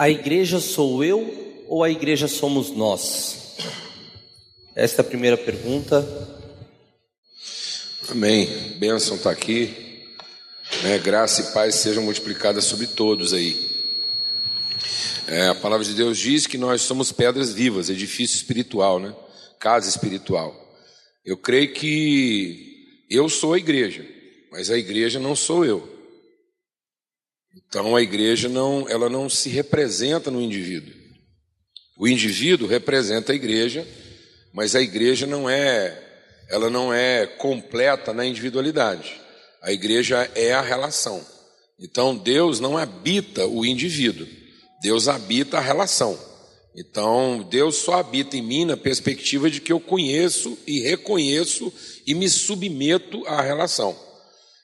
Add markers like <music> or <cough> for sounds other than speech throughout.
A igreja sou eu ou a igreja somos nós? Esta é a primeira pergunta. Amém. Bênção está aqui. Né? Graça e paz sejam multiplicadas sobre todos aí. É, a palavra de Deus diz que nós somos pedras vivas, edifício espiritual, né? casa espiritual. Eu creio que eu sou a igreja, mas a igreja não sou eu. Então a igreja não, ela não se representa no indivíduo. O indivíduo representa a igreja, mas a igreja não é, ela não é completa na individualidade. A igreja é a relação. Então Deus não habita o indivíduo. Deus habita a relação. Então, Deus só habita em mim na perspectiva de que eu conheço e reconheço e me submeto à relação.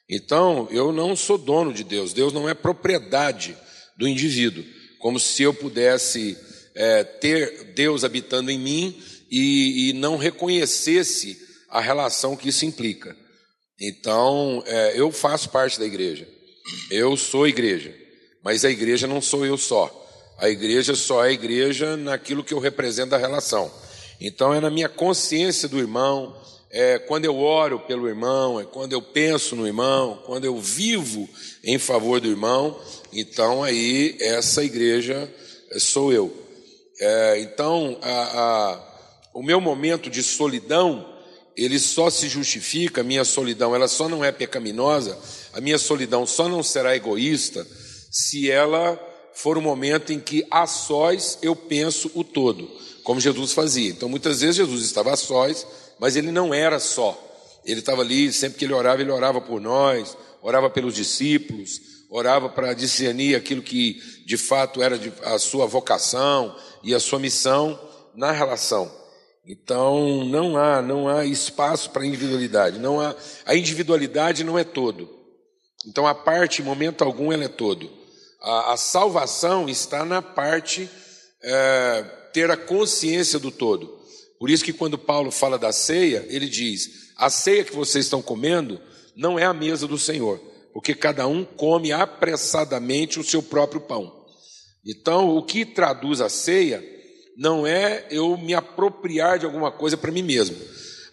Então, eu não sou dono de Deus, Deus não é propriedade do indivíduo, como se eu pudesse é, ter Deus habitando em mim e, e, não reconhecesse a relação que isso implica. Então, é, eu faço parte da igreja, eu sou igreja, mas a igreja não sou eu só. A igreja só é igreja naquilo que eu represento da relação. Então é na minha consciência do irmão, é quando eu oro pelo irmão, é quando eu penso no irmão, quando eu vivo em favor do irmão, então aí essa igreja sou eu. É, então a, a, o meu momento de solidão, ele só se justifica, a minha solidão, ela só não é pecaminosa, a minha solidão só não será egoísta se ela for um momento em que a sós eu penso o todo, como Jesus fazia. Então, muitas vezes Jesus estava a sós, mas ele não era só. Ele estava ali, sempre que ele orava, ele orava por nós, orava pelos discípulos, orava para discernir aquilo que de fato era a sua vocação e a sua missão na relação. Então não há, não há espaço para individualidade, não há, a individualidade não é todo. Então a parte, em momento algum, ela é todo. A, a salvação está na parte é, ter a consciência do todo. Por isso que quando Paulo fala da ceia, ele diz: a ceia que vocês estão comendo não é a mesa do Senhor, porque cada um come apressadamente o seu próprio pão. Então, o que traduz a ceia não é eu me apropriar de alguma coisa para mim mesmo.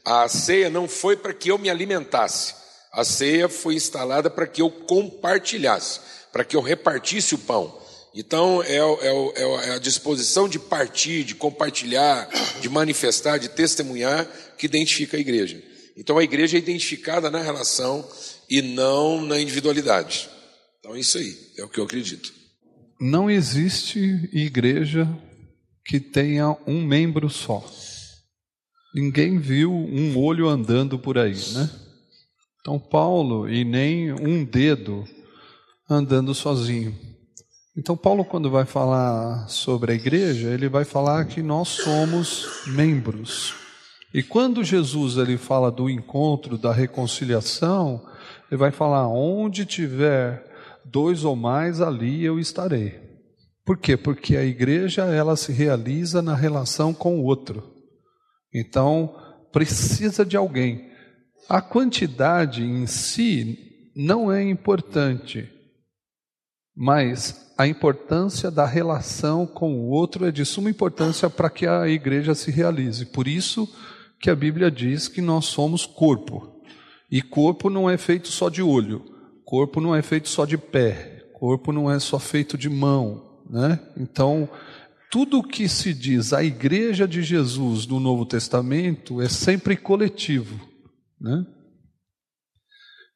A ceia não foi para que eu me alimentasse. A ceia foi instalada para que eu compartilhasse para que eu repartisse o pão. Então, é, é, é, a disposição de partir, de compartilhar, de manifestar, de testemunhar, que identifica a igreja. Então, a igreja é identificada na relação e não na individualidade. Então, é isso aí, é o que eu acredito. Não existe igreja que tenha um membro só. Ninguém viu um olho andando por aí, né? Então, Paulo, e nem um dedo andando sozinho. Então, Paulo, quando vai falar sobre a igreja, ele vai falar que nós somos membros. E quando Jesus ele fala do encontro, da reconciliação, ele vai falar: onde tiver dois ou mais, ali eu estarei. Por quê? Porque a igreja ela se realiza na relação com o outro. Então, precisa de alguém. A quantidade em si não é importante. Mas a importância da relação com o outro é de suma importância para que a igreja se realize. Por isso que a Bíblia diz que nós somos corpo. E corpo não é feito só de olho, corpo não é feito só de pé, corpo não é só feito de mão, né? Então, tudo o que se diz a igreja de Jesus no Novo Testamento é sempre coletivo, né?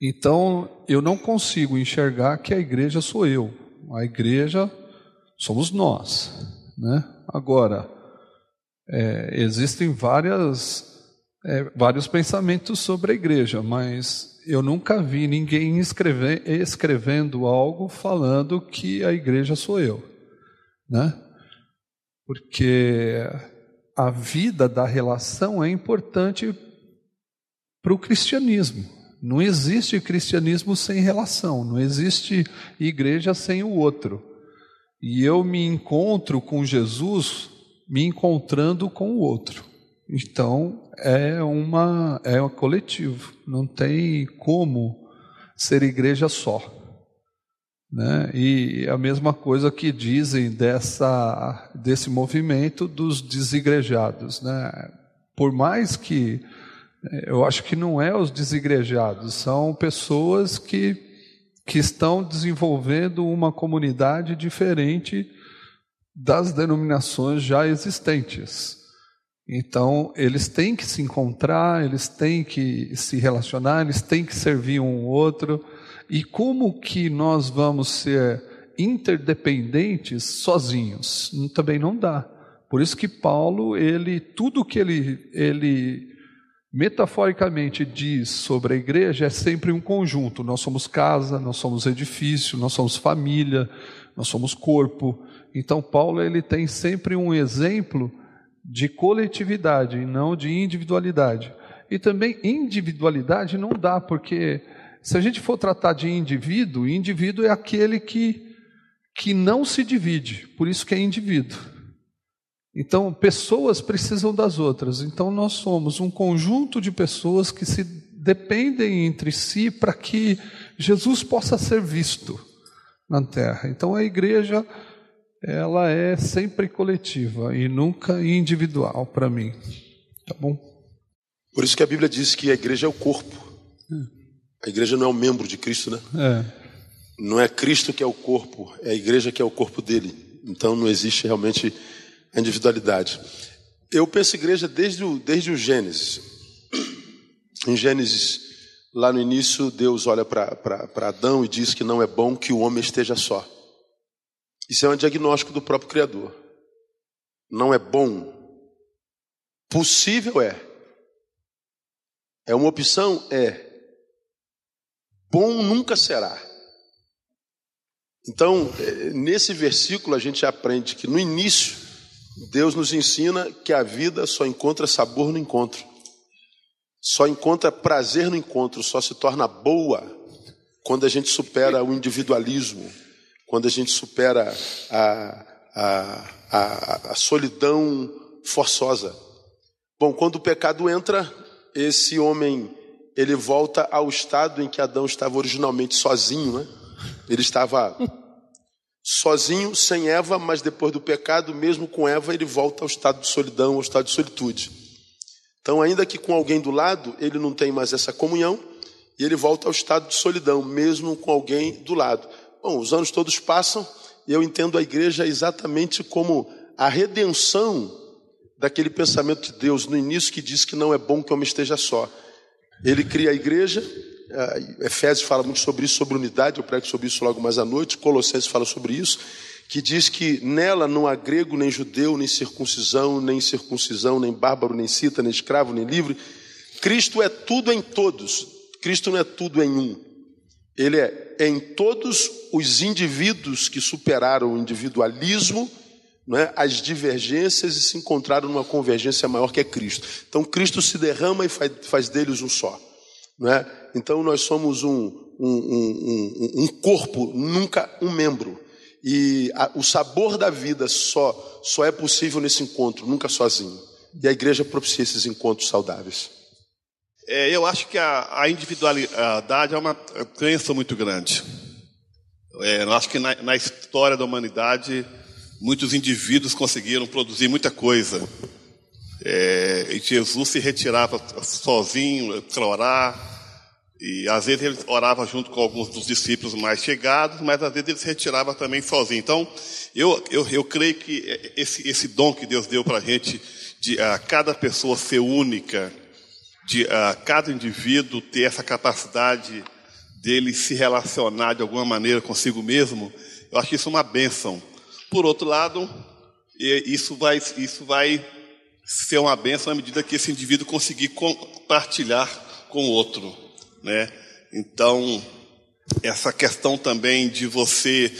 Então, eu não consigo enxergar que a igreja sou eu. A igreja somos nós. Né? Agora, é, existem várias, é, vários pensamentos sobre a igreja, mas eu nunca vi ninguém escrevendo algo falando que a igreja sou eu. Né? Porque a vida da relação é importante para o cristianismo. Não existe cristianismo sem relação, não existe igreja sem o outro. E eu me encontro com Jesus me encontrando com o outro. Então é uma é um coletivo, não tem como ser igreja só. Né? E a mesma coisa que dizem dessa, desse movimento dos desigrejados. Né? Por mais que eu acho que não é os desigrejados, são pessoas que, que estão desenvolvendo uma comunidade diferente das denominações já existentes. Então, eles têm que se encontrar, eles têm que se relacionar, eles têm que servir um outro. E como que nós vamos ser interdependentes sozinhos? Também não dá. Por isso que Paulo, ele tudo que ele ele metaforicamente diz sobre a igreja é sempre um conjunto. Nós somos casa, nós somos edifício, nós somos família, nós somos corpo. Então Paulo ele tem sempre um exemplo de coletividade e não de individualidade. E também individualidade não dá, porque se a gente for tratar de indivíduo, indivíduo é aquele que que não se divide, por isso que é indivíduo. Então, pessoas precisam das outras. Então, nós somos um conjunto de pessoas que se dependem entre si para que Jesus possa ser visto na terra. Então, a igreja ela é sempre coletiva e nunca individual para mim. Tá bom? Por isso que a Bíblia diz que a igreja é o corpo. A igreja não é um membro de Cristo, né? É. Não é Cristo que é o corpo, é a igreja que é o corpo dele. Então não existe realmente a individualidade. Eu penso igreja desde o, desde o Gênesis. Em Gênesis, lá no início, Deus olha para Adão e diz que não é bom que o homem esteja só. Isso é um diagnóstico do próprio Criador. Não é bom. Possível é. É uma opção? É. Bom nunca será. Então, é, nesse versículo, a gente aprende que no início, Deus nos ensina que a vida só encontra sabor no encontro, só encontra prazer no encontro, só se torna boa quando a gente supera o individualismo, quando a gente supera a, a, a, a solidão forçosa. Bom, quando o pecado entra, esse homem ele volta ao estado em que Adão estava originalmente sozinho, né? Ele estava sozinho, sem Eva, mas depois do pecado, mesmo com Eva, ele volta ao estado de solidão, ao estado de solitude. Então, ainda que com alguém do lado, ele não tem mais essa comunhão, e ele volta ao estado de solidão, mesmo com alguém do lado. Bom, os anos todos passam, e eu entendo a igreja exatamente como a redenção daquele pensamento de Deus no início que diz que não é bom que o homem esteja só. Ele cria a igreja, Efésios fala muito sobre isso, sobre unidade, eu prego sobre isso logo mais à noite. Colossenses fala sobre isso, que diz que nela não há grego, nem judeu, nem circuncisão, nem circuncisão, nem bárbaro, nem cita, nem escravo, nem livre. Cristo é tudo em todos. Cristo não é tudo em um. Ele é em todos os indivíduos que superaram o individualismo, é, as divergências e se encontraram numa convergência maior que é Cristo. Então Cristo se derrama e faz, faz deles um só. Não é? Então nós somos um, um, um, um corpo, nunca um membro. E a, o sabor da vida só, só é possível nesse encontro, nunca sozinho. E a igreja propicia esses encontros saudáveis. É, eu acho que a, a, individualidade é uma crença muito grande. É, eu acho que na, na história da humanidade, muitos indivíduos conseguiram produzir muita coisa. É, e Jesus se retirava sozinho para orar. E às vezes ele orava junto com alguns dos discípulos mais chegados, mas às vezes ele se retirava também sozinho. Então, eu, eu, eu creio que esse, esse dom que Deus deu para a gente, de a cada pessoa ser única, de a cada indivíduo ter essa capacidade dele se relacionar de alguma maneira consigo mesmo, eu acho isso uma bênção. Por outro lado, isso vai, isso vai ser uma benção à medida que esse indivíduo conseguir compartilhar com o outro, né? Então, essa questão também de você,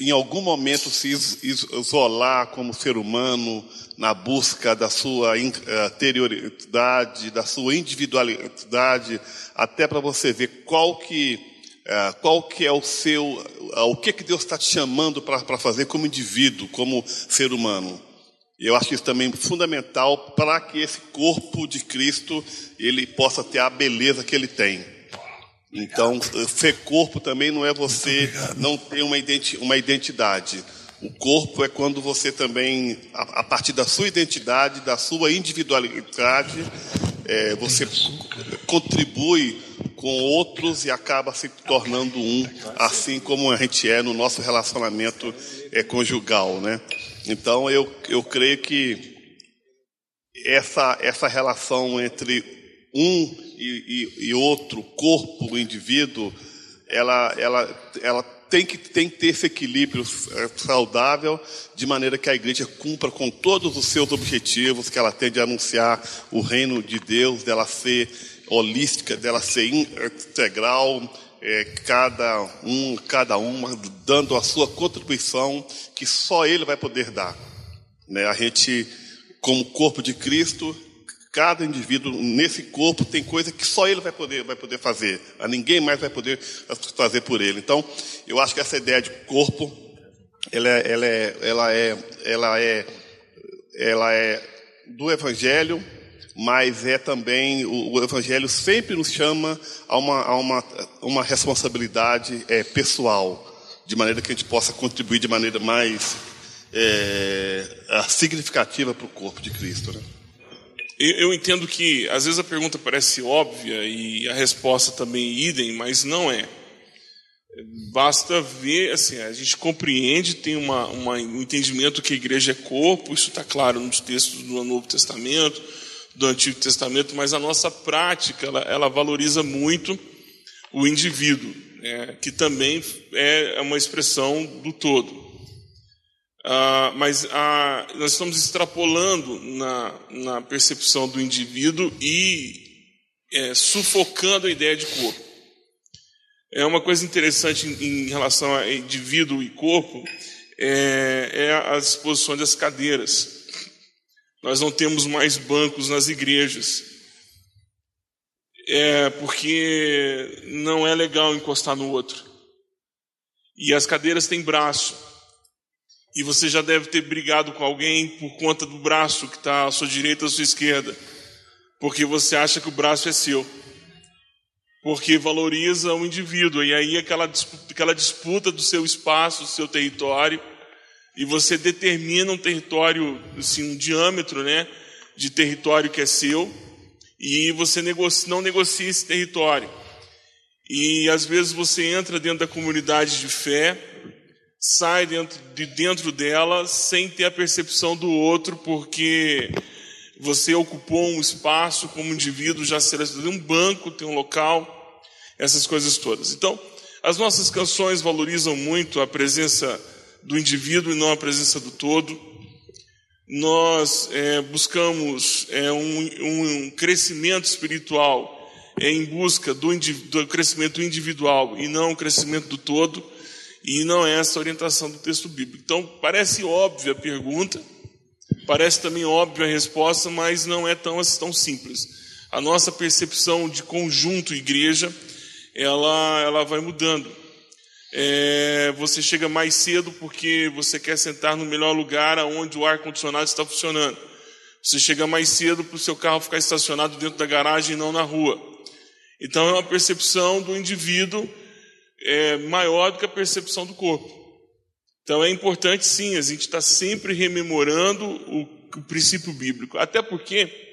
em algum momento, se isolar como ser humano na busca da sua interioridade, da sua individualidade, até para você ver qual que é, qual que é o seu, o que que Deus está te chamando para fazer como indivíduo, como ser humano. Eu acho isso também fundamental para que esse corpo de Cristo ele possa ter a beleza que ele tem. Então, ser corpo também não é você não ter uma identi- uma identidade. O corpo é quando você também, a, a partir da sua identidade, da sua individualidade, é, você contribui com outros e acaba se tornando um, assim como a gente é no nosso relacionamento é, conjugal, né? Então eu, eu creio que essa, essa relação entre um e, e, e outro, corpo, indivíduo, ela, ela, ela tem, que, tem que ter esse equilíbrio é, saudável, de maneira que a igreja cumpra com todos os seus objetivos, que ela tem de anunciar o reino de Deus, dela ser holística, dela ser integral, é, cada um, cada uma dando a sua contribuição que só ele vai poder dar. Né? A gente, como corpo de Cristo, cada indivíduo nesse corpo tem coisa que só ele vai poder, vai poder fazer. A ninguém mais vai poder fazer por ele. Então, eu acho que essa ideia de corpo, ela é, ela é, ela é, ela é, ela é do Evangelho, mas é também o, o Evangelho sempre nos chama a uma, a uma, uma responsabilidade é, pessoal, de maneira que a gente possa contribuir de maneira mais é, significativa para o corpo de Cristo. Né? Eu, entendo que às vezes a pergunta parece óbvia e a resposta também idem, mas não é. Basta ver, assim, a gente compreende, tem uma, uma, um entendimento que a igreja é corpo, isso está claro nos textos do Novo Testamento, do Antigo Testamento, mas a nossa prática, ela, ela valoriza muito o indivíduo, né, que também é uma expressão do todo. Ah, mas ah, nós estamos extrapolando na, na percepção do indivíduo e é, sufocando a ideia de corpo. É uma coisa interessante em, em relação a indivíduo e corpo é, é as disposições das cadeiras. Nós não temos mais bancos nas igrejas. É porque não é legal encostar no outro. E as cadeiras têm braço. E você já deve ter brigado com alguém por conta do braço que está à sua direita ou à sua esquerda. Porque você acha que o braço é seu. Porque valoriza o indivíduo. E aí aquela aquela disputa do seu espaço, do seu território. E você determina um território, assim, um diâmetro né, de território que é seu. E você negocia, não negocia esse território. E às vezes você entra dentro da comunidade de fé sai dentro, de dentro dela sem ter a percepção do outro, porque você ocupou um espaço como indivíduo, já será um banco, tem um local, essas coisas todas. Então, as nossas canções valorizam muito a presença do indivíduo e não a presença do todo. Nós é, buscamos é, um, um, crescimento espiritual é, em busca do, do crescimento individual e não o crescimento do todo. E não é essa a orientação do texto bíblico. Então, parece óbvia a pergunta, parece também óbvia a resposta, mas não é tão, tão simples. A nossa percepção de conjunto igreja, ela, ela vai mudando. É, você chega mais cedo porque você quer sentar no melhor lugar onde o ar-condicionado está funcionando. Você chega mais cedo para o seu carro ficar estacionado dentro da garagem e não na rua. Então é uma percepção do indivíduo é maior do que a percepção do corpo. Então é importante sim, a gente está sempre rememorando o, o, princípio bíblico. Até porque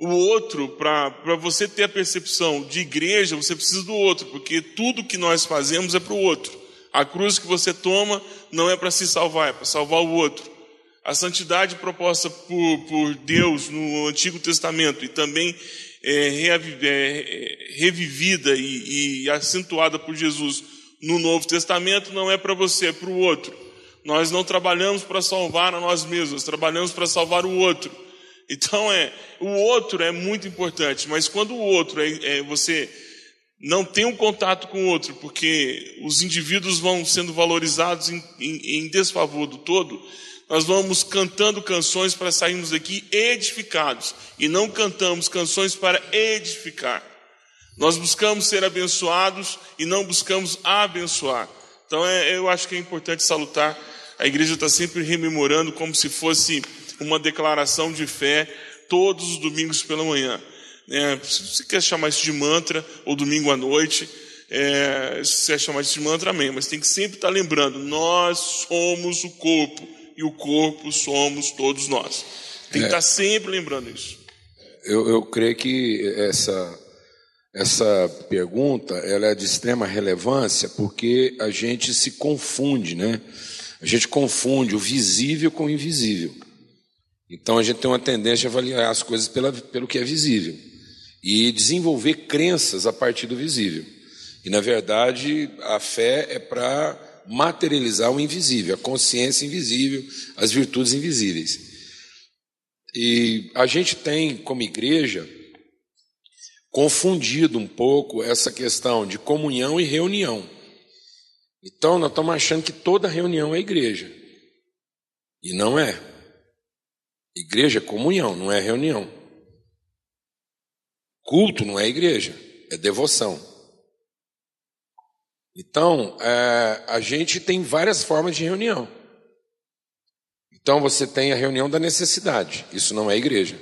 o outro, para você ter a percepção de igreja, você precisa do outro, porque tudo que nós fazemos é para o outro. A cruz que você toma não é para se salvar, é para salvar o outro. A santidade proposta por, por Deus no Antigo Testamento e também é, é, revivida e, e acentuada por Jesus no Novo Testamento não é para você, é para o outro. Nós não trabalhamos para salvar a nós mesmos, trabalhamos para salvar o outro. Então é, o outro é muito importante, mas quando o outro é, é, você não tem um contato com o outro, porque os indivíduos vão sendo valorizados em, em, em desfavor do todo, nós vamos cantando canções para sairmos daqui edificados e não cantamos canções para edificar. Nós buscamos ser abençoados e não buscamos abençoar. Então é, eu acho que é importante salutar. A igreja está sempre rememorando como se fosse uma declaração de fé todos os domingos pela manhã. Né? Se você quer chamar isso de mantra, ou domingo à noite, é, se você quer chamar isso de mantra, amém. Mas tem que sempre estar lembrando: nós somos o corpo, e o corpo somos todos nós. Tem que estar sempre lembrando isso. Eu, eu creio que essa, essa pergunta ela é de extrema relevância porque a gente se confunde, né? A gente confunde o visível com o invisível. Então a gente tem uma tendência a avaliar as coisas pela, pelo que é visível e desenvolver crenças a partir do visível. E na verdade a fé é para materializar o invisível, a consciência invisível, as virtudes invisíveis. E a gente tem, como igreja, confundido um pouco essa questão de comunhão e reunião. Então, nós estamos achando que toda reunião é igreja. E não é. Igreja é comunhão, não é reunião. Culto não é igreja, é devoção. Então, é, a gente tem várias formas de reunião. Então você tem a reunião da necessidade, isso não é igreja.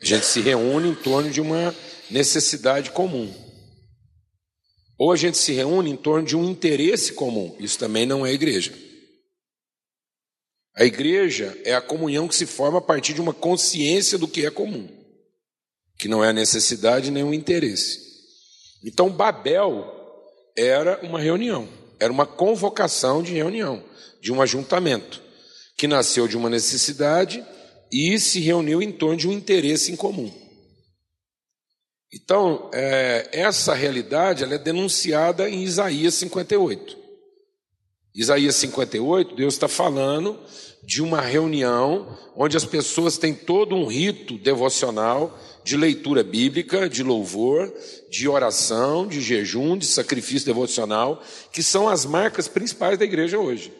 A gente se reúne em torno de uma necessidade comum. Ou a gente se reúne em torno de um interesse comum, isso também não é igreja. A igreja é a comunhão que se forma a partir de uma consciência do que é comum, que não é a necessidade nem o interesse. Então Babel era uma reunião, era uma convocação de reunião, de um ajuntamento que nasceu de uma necessidade e se reuniu em torno de um interesse em comum. Então, é, essa realidade ela é denunciada em Isaías 58. Isaías 58, Deus está falando de uma reunião onde as pessoas têm todo um rito devocional de leitura bíblica, de louvor, de oração, de jejum, de sacrifício devocional, que são as marcas principais da igreja hoje.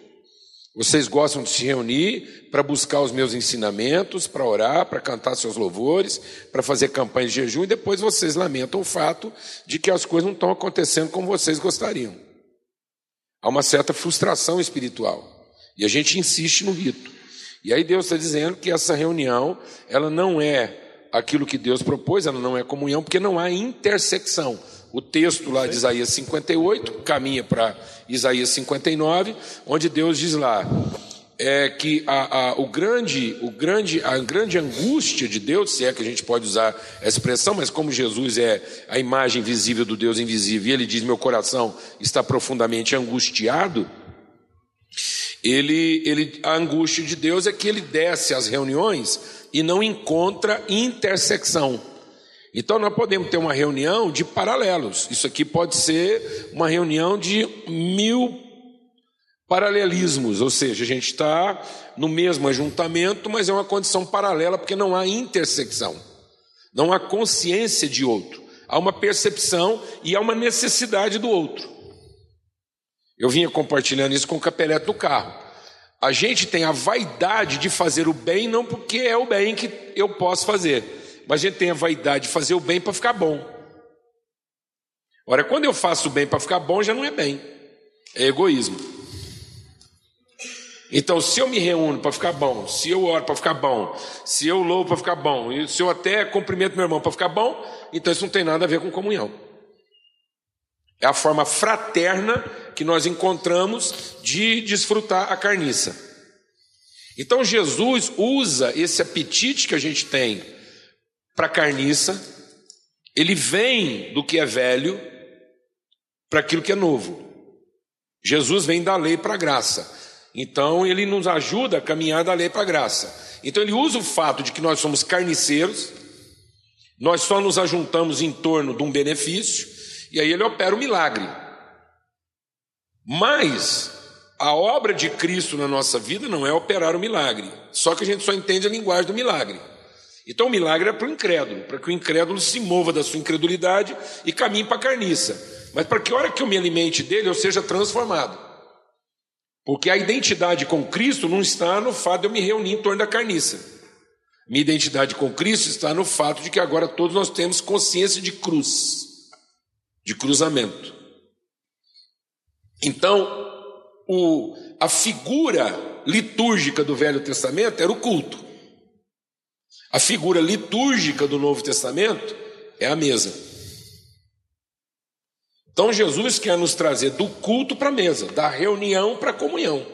Vocês gostam de se reunir para buscar os meus ensinamentos, para orar, para cantar seus louvores, para fazer campanha de jejum e depois vocês lamentam o fato de que as coisas não estão acontecendo como vocês gostariam. Há uma certa frustração espiritual e a gente insiste no rito. E aí Deus está dizendo que essa reunião, ela não é aquilo que Deus propôs, ela não é comunhão, porque não há intersecção. O texto lá de Isaías 58 caminha para Isaías 59, onde Deus diz lá é que a, a, o grande, o grande, a grande angústia de Deus, se é que a gente pode usar essa expressão, mas como Jesus é a imagem visível do Deus invisível, e ele diz: Meu coração está profundamente angustiado. Ele, ele, a angústia de Deus é que ele desce às reuniões e não encontra intersecção. Então nós podemos ter uma reunião de paralelos. Isso aqui pode ser uma reunião de mil paralelismos, ou seja, a gente está no mesmo ajuntamento, mas é uma condição paralela porque não há intersecção, não há consciência de outro, há uma percepção e há uma necessidade do outro. Eu vinha compartilhando isso com o capelete do carro. A gente tem a vaidade de fazer o bem não porque é o bem que eu posso fazer, mas a gente tem a vaidade de fazer o bem para ficar bom. Ora, quando eu faço o bem para ficar bom, já não é bem, é egoísmo. Então, se eu me reúno para ficar bom, se eu oro para ficar bom, se eu louvo para ficar bom, e se eu até cumprimento meu irmão para ficar bom, então isso não tem nada a ver com comunhão. É a forma fraterna que nós encontramos de desfrutar a carniça. Então Jesus usa esse apetite que a gente tem para a carniça, ele vem do que é velho para aquilo que é novo. Jesus vem da lei para a graça. Então ele nos ajuda a caminhar da lei para a graça. Então ele usa o fato de que nós somos carniceiros, nós só nos ajuntamos em torno de um benefício, e aí ele opera o milagre. Mas a obra de Cristo na nossa vida não é operar o milagre, só que a gente só entende a linguagem do milagre. Então o milagre é para o incrédulo, para que o incrédulo se mova da sua incredulidade e caminhe para a carniça. Mas para que hora que eu me alimente dele, eu seja transformado. Porque a identidade com Cristo não está no fato de eu me reunir em torno da carniça. Minha identidade com Cristo está no fato de que agora todos nós temos consciência de cruz, de cruzamento. Então, o, a figura litúrgica do Velho Testamento era o culto. A figura litúrgica do Novo Testamento é a mesa. Então Jesus quer nos trazer do culto para a mesa, da reunião para a comunhão.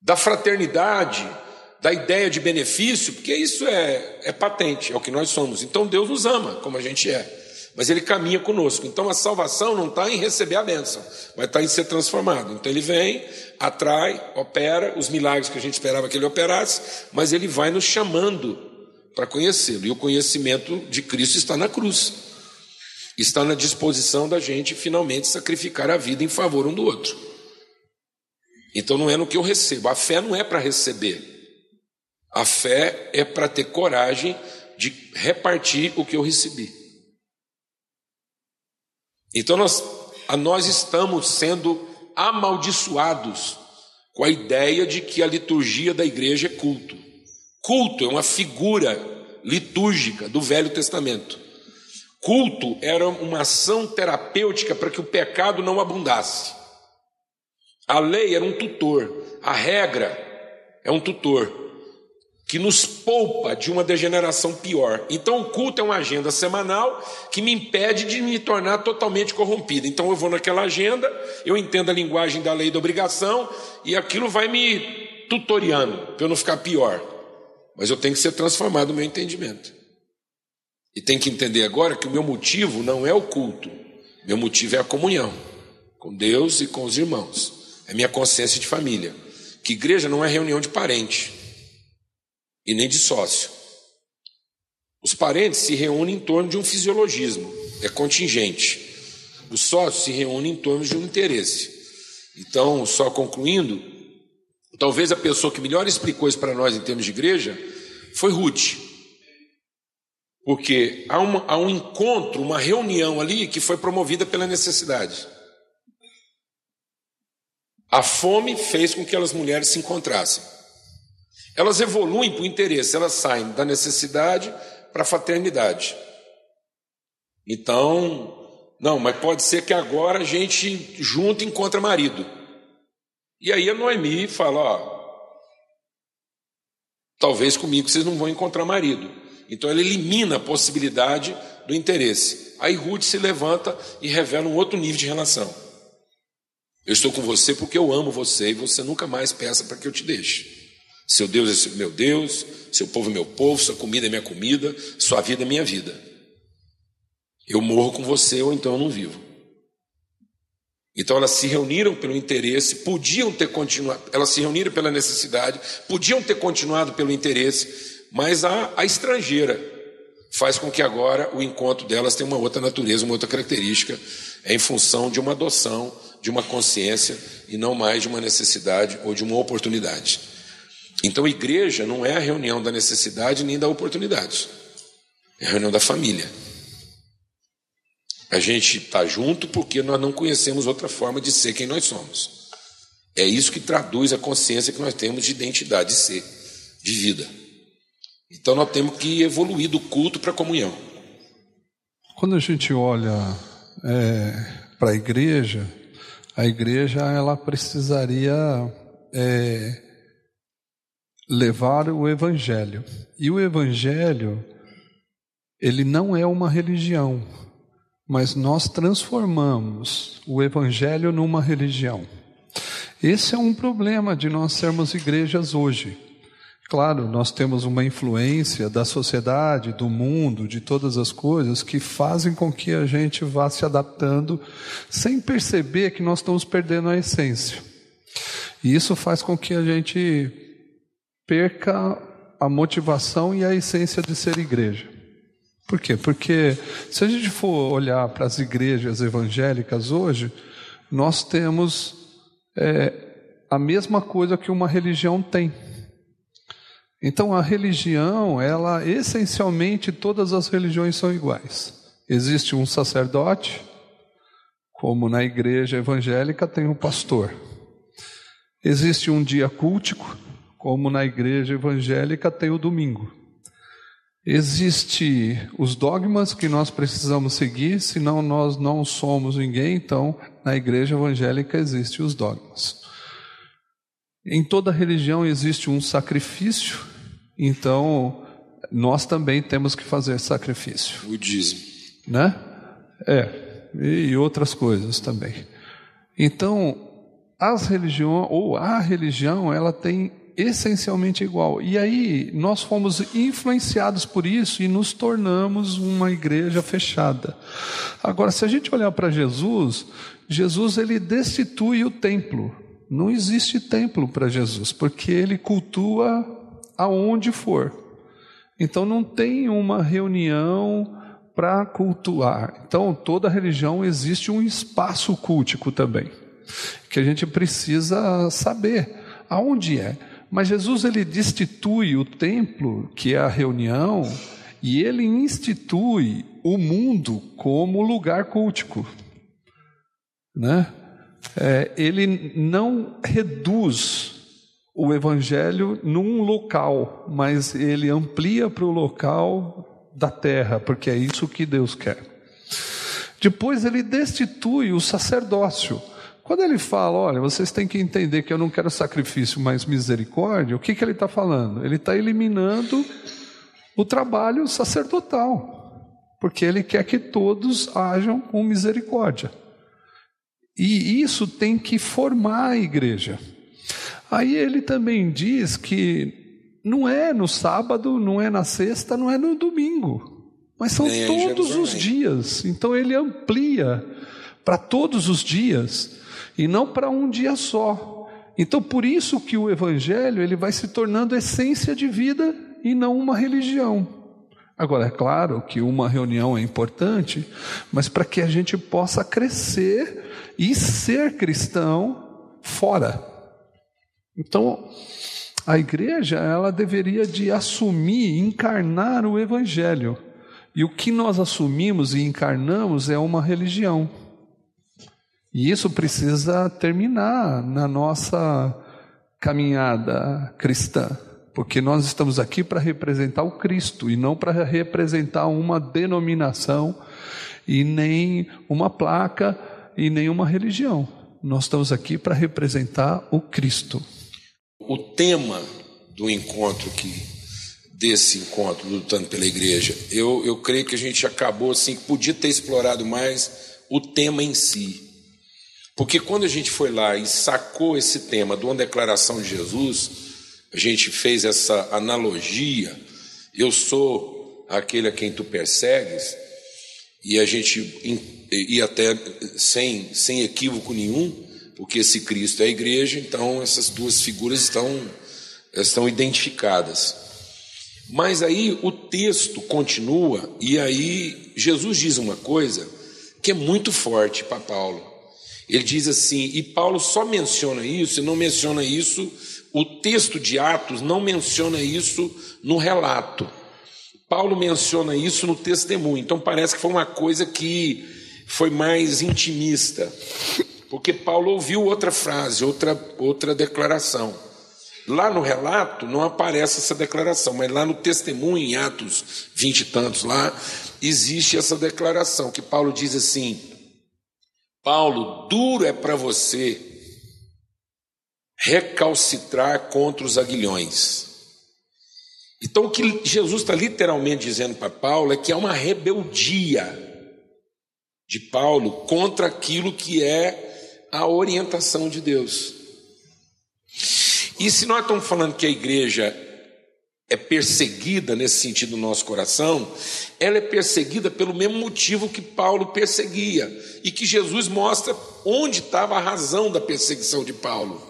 Da fraternidade, da ideia de benefício, porque isso é, é patente, é o que nós somos. Então Deus nos ama como a gente é mas ele caminha conosco. Então a salvação não está em receber a bênção, mas está em ser transformado. Então ele vem, atrai, opera os milagres que a gente esperava que ele operasse, mas ele vai nos chamando para conhecê-lo. E o conhecimento de Cristo está na cruz. Está na disposição da gente finalmente sacrificar a vida em favor um do outro. Então não é no que eu recebo. A fé não é para receber. A fé é para ter coragem de repartir o que eu recebi. Então nós, nós estamos sendo amaldiçoados com a ideia de que a liturgia da igreja é culto. Culto é uma figura litúrgica do Velho Testamento. Culto era uma ação terapêutica para que o pecado não abundasse. A lei era um tutor, a regra é um tutor que nos poupa de uma degeneração pior. Então, o culto é uma agenda semanal que me impede de me tornar totalmente corrompido. Então, eu vou naquela agenda, eu entendo a linguagem da lei da obrigação e aquilo vai me tutoriando para eu não ficar pior. Mas eu tenho que ser transformado no meu entendimento. E tem que entender agora que o meu motivo não é o culto, meu motivo é a comunhão com Deus e com os irmãos. É minha consciência de família. Que igreja não é reunião de parente e nem de sócio. Os parentes se reúnem em torno de um fisiologismo, é contingente. Os sócios se reúnem em torno de um interesse. Então, só concluindo, talvez a pessoa que melhor explicou isso para nós em termos de igreja foi Ruth. Porque há, uma, há um encontro, uma reunião ali que foi promovida pela necessidade. A fome fez com que aquelas mulheres se encontrassem. Elas evoluem para o interesse, elas saem da necessidade para a fraternidade. Então, não, mas pode ser que agora a gente junto encontra marido. E aí a Noemi fala: ó, talvez comigo vocês não vão encontrar marido. Então ela elimina a possibilidade do interesse. Aí Ruth se levanta e revela um outro nível de relação. Eu estou com você porque eu amo você e você nunca mais peça para que eu te deixe. Seu Deus é meu Deus, seu povo é meu povo, sua comida é minha comida, sua vida é minha vida. Eu morro com você ou então eu não vivo. Então elas se reuniram pelo interesse, podiam ter continuado, elas se reuniram pela necessidade, podiam ter continuado pelo interesse, mas a, a estrangeira faz com que agora o encontro delas tenha uma outra natureza, uma outra característica, é em função de uma adoção, de uma consciência e não mais de uma necessidade ou de uma oportunidade. Então, igreja não é a reunião da necessidade nem da oportunidade, é a reunião da família. A gente está junto porque nós não conhecemos outra forma de ser quem nós somos. É isso que traduz a consciência que nós temos de identidade, de ser, de vida. Então nós temos que evoluir do culto para a comunhão. Quando a gente olha é, para a igreja, a igreja ela precisaria é, levar o evangelho. E o evangelho ele não é uma religião, mas nós transformamos o evangelho numa religião. Esse é um problema de nós sermos igrejas hoje. Claro, nós temos uma influência da sociedade, do mundo, de todas as coisas que fazem com que a gente vá se adaptando sem perceber que nós estamos perdendo a essência. E isso faz com que a gente perca a motivação e a essência de ser igreja. Por quê? Porque se a gente for olhar para as igrejas evangélicas hoje, nós temos é, a mesma coisa que uma religião tem. Então a religião, ela essencialmente todas as religiões são iguais. Existe um sacerdote, como na igreja evangélica tem um pastor. Existe um dia cultico, como na igreja evangélica tem o domingo. Existem os dogmas que nós precisamos seguir, senão nós não somos ninguém, então na igreja evangélica existem os dogmas. Em toda religião existe um sacrifício, então nós também temos que fazer sacrifício, O dízimo. né? É, e outras coisas também. Então, as religiões, ou a religião, ela tem essencialmente igual. E aí, nós fomos influenciados por isso e nos tornamos uma igreja fechada. Agora, se a gente olhar para Jesus, Jesus ele destitui o templo. Não existe templo para Jesus, porque ele cultua aonde for. Então não tem uma reunião para cultuar. Então toda religião existe um espaço cultico também, que a gente precisa saber aonde é. Mas Jesus ele destitui o templo, que é a reunião, e ele institui o mundo como lugar cultico, né? É, ele não reduz o evangelho num local, mas ele amplia para o local da terra, porque é isso que Deus quer. Depois ele destitui o sacerdócio. Quando ele fala, olha, vocês têm que entender que eu não quero sacrifício, mas misericórdia, o que, que ele está falando? Ele está eliminando o trabalho sacerdotal, porque ele quer que todos hajam com misericórdia. E isso tem que formar a igreja. Aí ele também diz que não é no sábado, não é na sexta, não é no domingo, mas são é em todos os dias. Então ele amplia para todos os dias e não para um dia só. Então por isso que o evangelho ele vai se tornando essência de vida e não uma religião. Agora é claro que uma reunião é importante, mas para que a gente possa crescer e ser cristão fora. Então, a igreja, ela deveria de assumir, encarnar o evangelho. E o que nós assumimos e encarnamos é uma religião. E isso precisa terminar na nossa caminhada cristã, porque nós estamos aqui para representar o Cristo e não para representar uma denominação e nem uma placa e nem uma religião. Nós estamos aqui para representar o Cristo. O tema do encontro que desse encontro lutando pela igreja, eu, eu creio que a gente acabou assim, podia ter explorado mais o tema em si. Porque quando a gente foi lá e sacou esse tema de uma declaração de Jesus, a gente fez essa analogia, eu sou aquele a quem tu persegues, e a gente ia até sem, sem equívoco nenhum, porque esse Cristo é a igreja, então essas duas figuras estão, estão identificadas. Mas aí o texto continua, e aí Jesus diz uma coisa que é muito forte para Paulo. Ele diz assim, e Paulo só menciona isso, e não menciona isso, o texto de Atos não menciona isso no relato. Paulo menciona isso no testemunho, então parece que foi uma coisa que foi mais intimista, porque Paulo ouviu outra frase, outra, outra declaração. Lá no relato não aparece essa declaração, mas lá no testemunho, em Atos 20 e tantos lá, existe essa declaração, que Paulo diz assim: Paulo, duro é para você recalcitrar contra os aguilhões. Então, o que Jesus está literalmente dizendo para Paulo é que há uma rebeldia de Paulo contra aquilo que é a orientação de Deus. E se nós estamos falando que a igreja é perseguida nesse sentido no nosso coração, ela é perseguida pelo mesmo motivo que Paulo perseguia e que Jesus mostra onde estava a razão da perseguição de Paulo.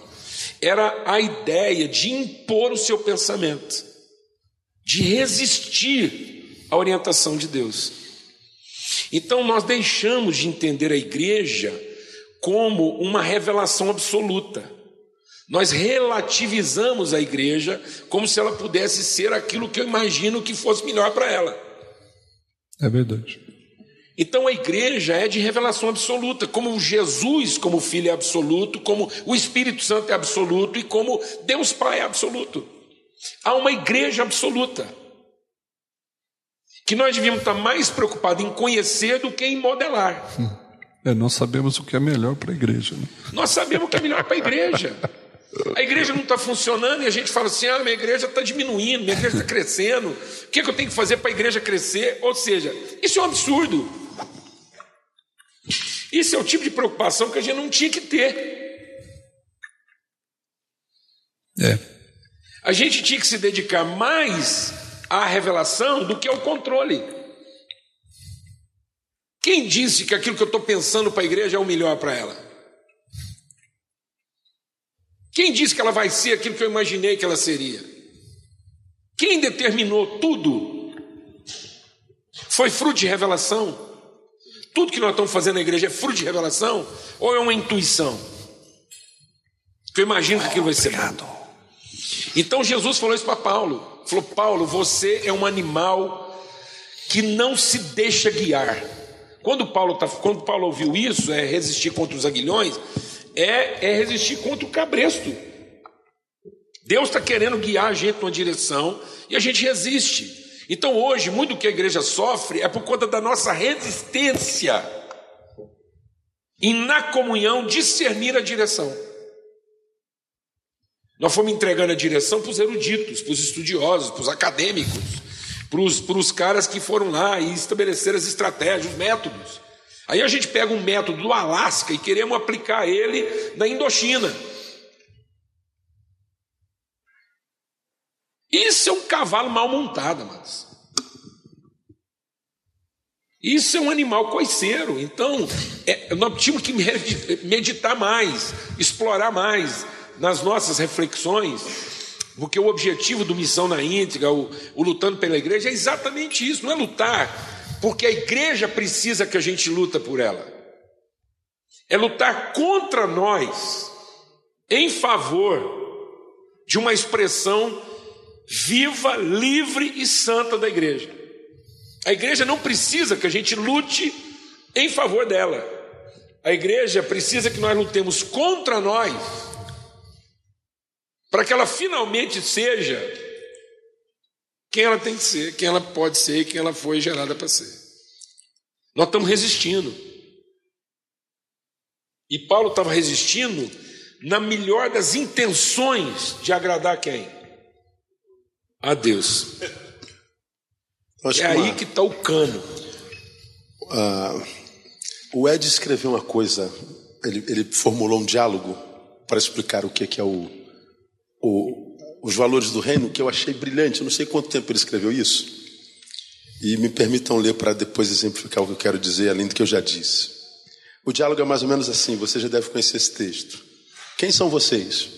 Era a ideia de impor o seu pensamento, de resistir à orientação de Deus. Então nós deixamos de entender a igreja como uma revelação absoluta. Nós relativizamos a igreja como se ela pudesse ser aquilo que eu imagino que fosse melhor para ela. É verdade. Então a igreja é de revelação absoluta, como Jesus, como Filho é absoluto, como o Espírito Santo é absoluto e como Deus Pai é absoluto. Há uma igreja absoluta. Que nós devíamos estar mais preocupados em conhecer do que em modelar. É, nós sabemos o que é melhor para a igreja. Né? Nós sabemos o que é melhor para a igreja. A igreja não está funcionando e a gente fala assim: ah, minha igreja está diminuindo, minha igreja está crescendo. O que, é que eu tenho que fazer para a igreja crescer? Ou seja, isso é um absurdo. Isso é o tipo de preocupação que a gente não tinha que ter. É. A gente tinha que se dedicar mais à revelação do que ao controle. Quem disse que aquilo que eu estou pensando para a igreja é o melhor para ela? Quem disse que ela vai ser aquilo que eu imaginei que ela seria? Quem determinou tudo? Foi fruto de revelação? Tudo que nós estamos fazendo na igreja é fruto de revelação? Ou é uma intuição? Que eu imagino que aquilo vai ser. Bom. Então Jesus falou isso para Paulo. Falou: Paulo, você é um animal que não se deixa guiar. Quando Paulo, tá, quando Paulo ouviu isso, é resistir contra os aguilhões, é, é resistir contra o cabresto. Deus está querendo guiar a gente numa direção e a gente resiste. Então hoje, muito do que a igreja sofre é por conta da nossa resistência em na comunhão discernir a direção. Nós fomos entregando a direção para os eruditos, para os estudiosos, para os acadêmicos, para os, caras que foram lá e estabeleceram as estratégias, os métodos. Aí a gente pega um método do Alasca e queremos aplicar ele na Indochina. Isso é um cavalo mal montado, mas Isso é um animal coiceiro. Então, é, nós tínhamos que meditar mais, explorar mais, nas nossas reflexões, porque o objetivo do Missão na Íntegra, o, o lutando pela igreja, é exatamente isso, não é lutar, porque a igreja precisa que a gente luta por ela. É lutar contra nós, em favor de uma expressão viva, livre e santa da igreja. A igreja não precisa que a gente lute em favor dela. A igreja precisa que nós lutemos contra nós para que ela finalmente seja quem ela tem que ser, quem ela pode ser e quem ela foi gerada para ser. Nós estamos resistindo. E Paulo estava resistindo na melhor das intenções de agradar quem? A Deus. é aí que está o cano. Uh, o Ed escreveu uma coisa, ele, ele formulou um diálogo para explicar o que é o o, os valores do reino, que eu achei brilhante. Eu não sei quanto tempo ele escreveu isso. E me permitam ler para depois exemplificar o que eu quero dizer, além do que eu já disse. O diálogo é mais ou menos assim, você já deve conhecer esse texto. Quem são vocês?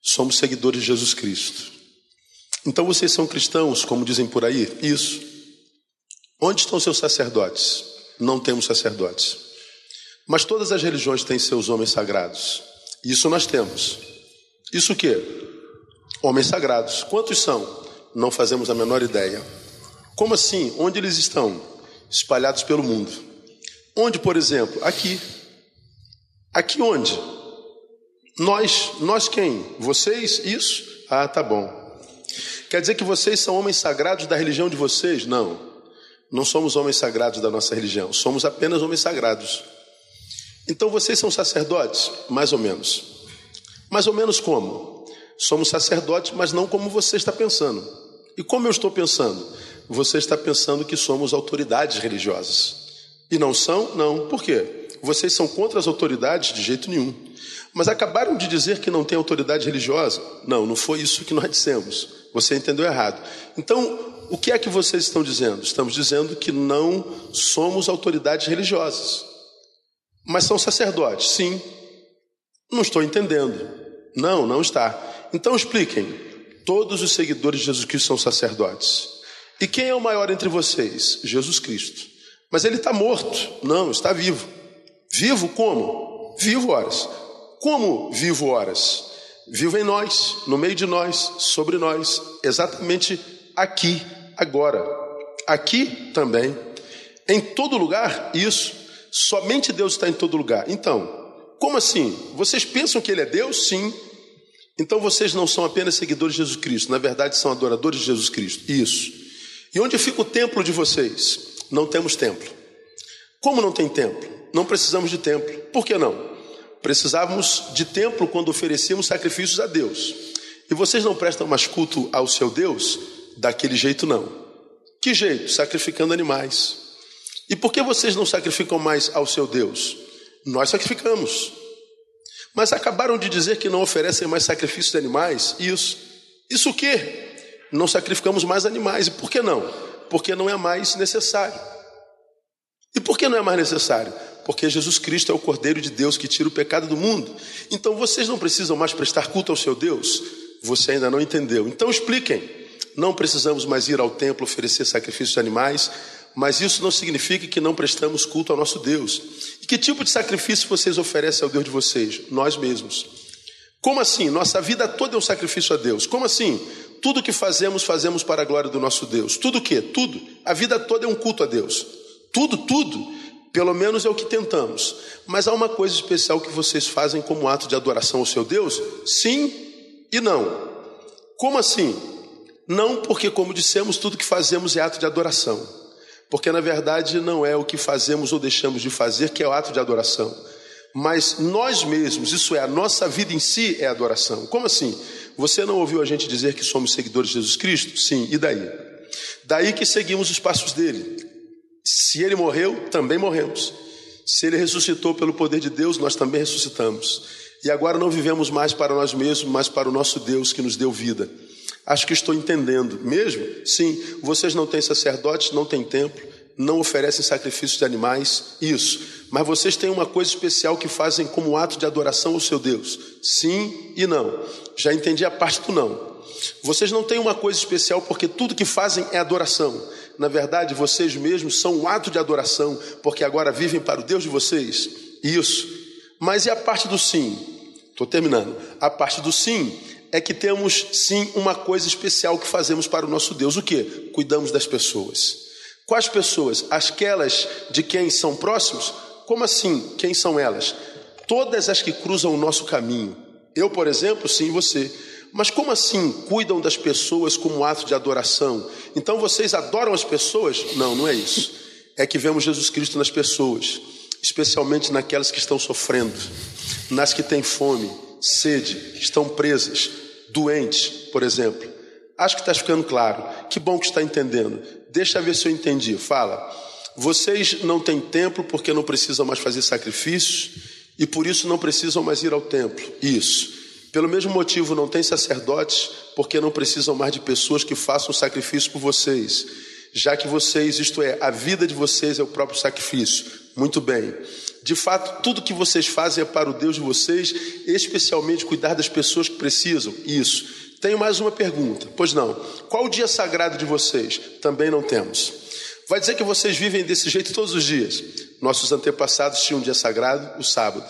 Somos seguidores de Jesus Cristo. Então vocês são cristãos, como dizem por aí? Isso. Onde estão seus sacerdotes? Não temos sacerdotes. Mas todas as religiões têm seus homens sagrados. Isso nós temos. Isso o quê? Homens sagrados. Quantos são? Não fazemos a menor ideia. Como assim? Onde eles estão? Espalhados pelo mundo. Onde, por exemplo? Aqui. Aqui onde? Nós, nós quem? Vocês? Isso? Ah, tá bom. Quer dizer que vocês são homens sagrados da religião de vocês? Não. Não somos homens sagrados da nossa religião, somos apenas homens sagrados. Então vocês são sacerdotes? Mais ou menos. Mais ou menos como? Somos sacerdotes, mas não como você está pensando. E como eu estou pensando? Você está pensando que somos autoridades religiosas. E não são? Não. Por quê? Vocês são contra as autoridades? De jeito nenhum. Mas acabaram de dizer que não tem autoridade religiosa? Não, não foi isso que nós dissemos. Você entendeu errado. Então, o que é que vocês estão dizendo? Estamos dizendo que não somos autoridades religiosas. Mas são sacerdotes? Sim. Não estou entendendo. Não, não está. Então expliquem. Todos os seguidores de Jesus Cristo são sacerdotes. E quem é o maior entre vocês? Jesus Cristo. Mas ele está morto. Não, está vivo. Vivo como? Vivo horas. Como vivo horas? Vivo em nós, no meio de nós, sobre nós, exatamente aqui, agora. Aqui também. Em todo lugar, isso. Somente Deus está em todo lugar. Então, como assim? Vocês pensam que Ele é Deus? Sim. Então vocês não são apenas seguidores de Jesus Cristo, na verdade são adoradores de Jesus Cristo. Isso. E onde fica o templo de vocês? Não temos templo. Como não tem templo? Não precisamos de templo. Por que não? Precisávamos de templo quando oferecíamos sacrifícios a Deus. E vocês não prestam mais culto ao seu Deus? Daquele jeito não. Que jeito? Sacrificando animais. E por que vocês não sacrificam mais ao seu Deus? Nós sacrificamos. Mas acabaram de dizer que não oferecem mais sacrifícios de animais? Isso. Isso o quê? Não sacrificamos mais animais. E por que não? Porque não é mais necessário. E por que não é mais necessário? Porque Jesus Cristo é o Cordeiro de Deus que tira o pecado do mundo. Então vocês não precisam mais prestar culto ao seu Deus? Você ainda não entendeu. Então expliquem não precisamos mais ir ao templo oferecer sacrifícios de animais, mas isso não significa que não prestamos culto ao nosso Deus. E que tipo de sacrifício vocês oferecem ao Deus de vocês? Nós mesmos. Como assim? Nossa vida toda é um sacrifício a Deus. Como assim? Tudo que fazemos, fazemos para a glória do nosso Deus. Tudo o quê? Tudo. A vida toda é um culto a Deus. Tudo, tudo. Pelo menos é o que tentamos. Mas há uma coisa especial que vocês fazem como ato de adoração ao seu Deus? Sim e não. Como assim? Não porque, como dissemos, tudo que fazemos é ato de adoração. Porque, na verdade, não é o que fazemos ou deixamos de fazer que é o ato de adoração. Mas nós mesmos, isso é, a nossa vida em si é adoração. Como assim? Você não ouviu a gente dizer que somos seguidores de Jesus Cristo? Sim, e daí? Daí que seguimos os passos dele. Se ele morreu, também morremos. Se ele ressuscitou pelo poder de Deus, nós também ressuscitamos. E agora não vivemos mais para nós mesmos, mas para o nosso Deus que nos deu vida. Acho que estou entendendo. Mesmo? Sim, vocês não têm sacerdotes, não têm templo, não oferecem sacrifícios de animais, isso. Mas vocês têm uma coisa especial que fazem como ato de adoração ao seu Deus. Sim e não. Já entendi a parte do não. Vocês não têm uma coisa especial porque tudo que fazem é adoração. Na verdade, vocês mesmos são um ato de adoração, porque agora vivem para o Deus de vocês. Isso. Mas e a parte do sim? Estou terminando. A parte do sim é que temos sim uma coisa especial que fazemos para o nosso Deus. O que? Cuidamos das pessoas. Quais pessoas? Aquelas de quem são próximos? Como assim? Quem são elas? Todas as que cruzam o nosso caminho. Eu, por exemplo, sim, você. Mas como assim cuidam das pessoas como ato de adoração? Então vocês adoram as pessoas? Não, não é isso. É que vemos Jesus Cristo nas pessoas, especialmente naquelas que estão sofrendo, nas que têm fome, sede, que estão presas, doentes, por exemplo. Acho que está ficando claro. Que bom que está entendendo. Deixa eu ver se eu entendi. Fala. Vocês não têm templo porque não precisam mais fazer sacrifícios e por isso não precisam mais ir ao templo. Isso. Pelo mesmo motivo, não tem sacerdotes porque não precisam mais de pessoas que façam sacrifício por vocês, já que vocês, isto é, a vida de vocês é o próprio sacrifício. Muito bem. De fato, tudo que vocês fazem é para o Deus de vocês, especialmente cuidar das pessoas que precisam. Isso. Tenho mais uma pergunta. Pois não. Qual o dia sagrado de vocês? Também não temos. Vai dizer que vocês vivem desse jeito todos os dias. Nossos antepassados tinham um dia sagrado, o sábado.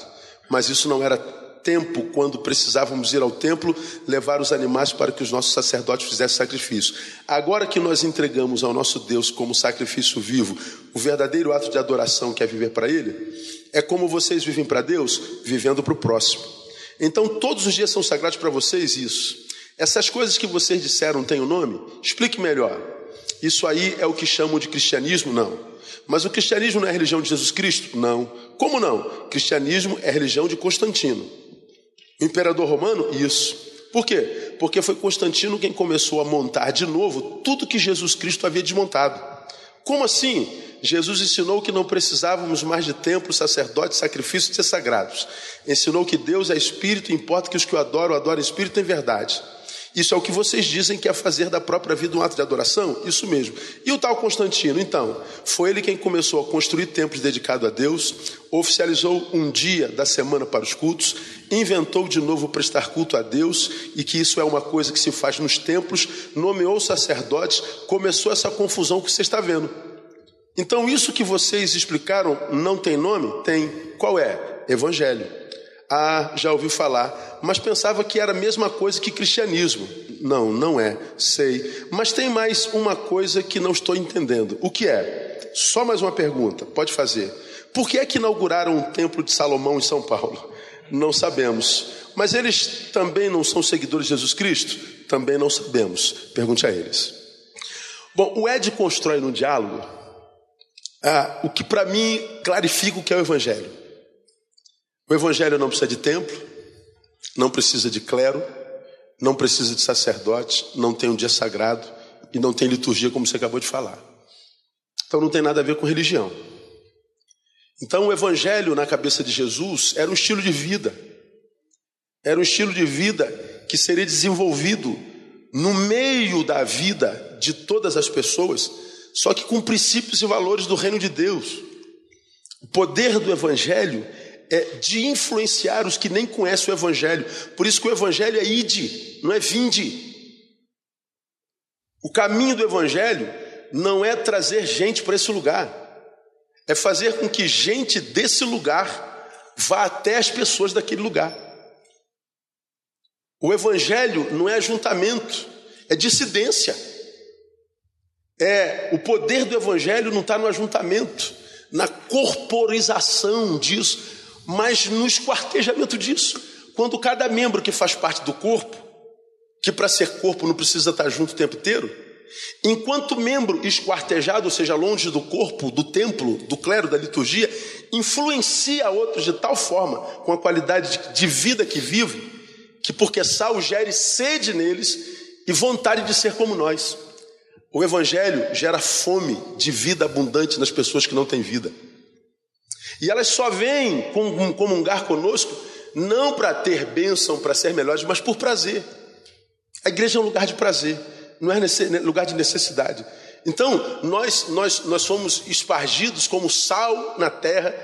Mas isso não era tempo, quando precisávamos ir ao templo, levar os animais para que os nossos sacerdotes fizessem sacrifício. Agora que nós entregamos ao nosso Deus como sacrifício vivo, o verdadeiro ato de adoração que é viver para Ele, é como vocês vivem para Deus, vivendo para o próximo. Então, todos os dias são sagrados para vocês isso. Essas coisas que vocês disseram têm o um nome? Explique melhor. Isso aí é o que chamam de cristianismo? Não. Mas o cristianismo não é a religião de Jesus Cristo? Não. Como não? cristianismo é a religião de Constantino. Imperador romano? Isso. Por quê? Porque foi Constantino quem começou a montar de novo tudo que Jesus Cristo havia desmontado. Como assim? Jesus ensinou que não precisávamos mais de templos, sacerdotes, sacrifícios e sagrados. Ensinou que Deus é espírito e importa que os que o adoram, adorem espírito em verdade. Isso é o que vocês dizem que é fazer da própria vida um ato de adoração? Isso mesmo. E o tal Constantino, então? Foi ele quem começou a construir templos dedicados a Deus, oficializou um dia da semana para os cultos, inventou de novo prestar culto a Deus e que isso é uma coisa que se faz nos templos, nomeou sacerdotes, começou essa confusão que você está vendo. Então, isso que vocês explicaram não tem nome? Tem. Qual é? Evangelho. Ah, já ouviu falar, mas pensava que era a mesma coisa que cristianismo. Não, não é, sei. Mas tem mais uma coisa que não estou entendendo. O que é? Só mais uma pergunta, pode fazer. Por que é que inauguraram um templo de Salomão em São Paulo? Não sabemos. Mas eles também não são seguidores de Jesus Cristo? Também não sabemos. Pergunte a eles. Bom, o Ed constrói no diálogo ah, o que para mim clarifica o que é o Evangelho. O evangelho não precisa de templo, não precisa de clero, não precisa de sacerdote, não tem um dia sagrado e não tem liturgia, como você acabou de falar. Então não tem nada a ver com religião. Então o evangelho na cabeça de Jesus era um estilo de vida. Era um estilo de vida que seria desenvolvido no meio da vida de todas as pessoas, só que com princípios e valores do reino de Deus. O poder do evangelho é de influenciar os que nem conhecem o evangelho. Por isso que o evangelho é ide, não é vinde. O caminho do evangelho não é trazer gente para esse lugar, é fazer com que gente desse lugar vá até as pessoas daquele lugar. O evangelho não é ajuntamento, é dissidência. É o poder do evangelho não está no ajuntamento, na corporização disso, mas no esquartejamento disso. Quando cada membro que faz parte do corpo, que para ser corpo não precisa estar junto o tempo inteiro, enquanto membro esquartejado, ou seja, longe do corpo, do templo, do clero, da liturgia, influencia outros de tal forma, com a qualidade de vida que vive, que porque sal gere sede neles e vontade de ser como nós. O Evangelho gera fome de vida abundante nas pessoas que não têm vida. E elas só vêm comungar conosco não para ter bênção, para ser melhores, mas por prazer. A igreja é um lugar de prazer, não é né, lugar de necessidade. Então, nós, nós, nós fomos espargidos como sal na terra,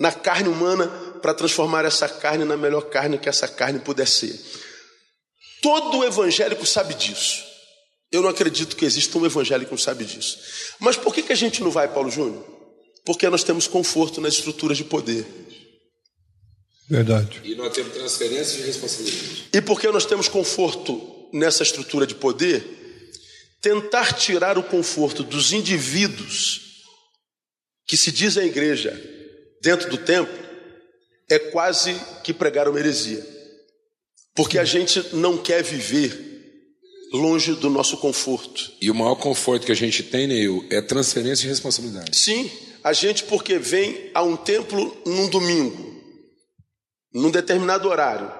na carne humana, para transformar essa carne na melhor carne que essa carne puder ser. Todo evangélico sabe disso. Eu não acredito que exista um evangélico que não sabe disso. Mas por que, que a gente não vai, Paulo Júnior? Porque nós temos conforto nas estruturas de poder. Verdade. E nós temos transferência de responsabilidade. E porque nós temos conforto nessa estrutura de poder, tentar tirar o conforto dos indivíduos que se dizem a igreja dentro do templo é quase que pregar uma heresia. Porque a gente não quer viver longe do nosso conforto. E o maior conforto que a gente tem, Neil, é transferência de responsabilidade. Sim, a gente porque vem a um templo num domingo, num determinado horário,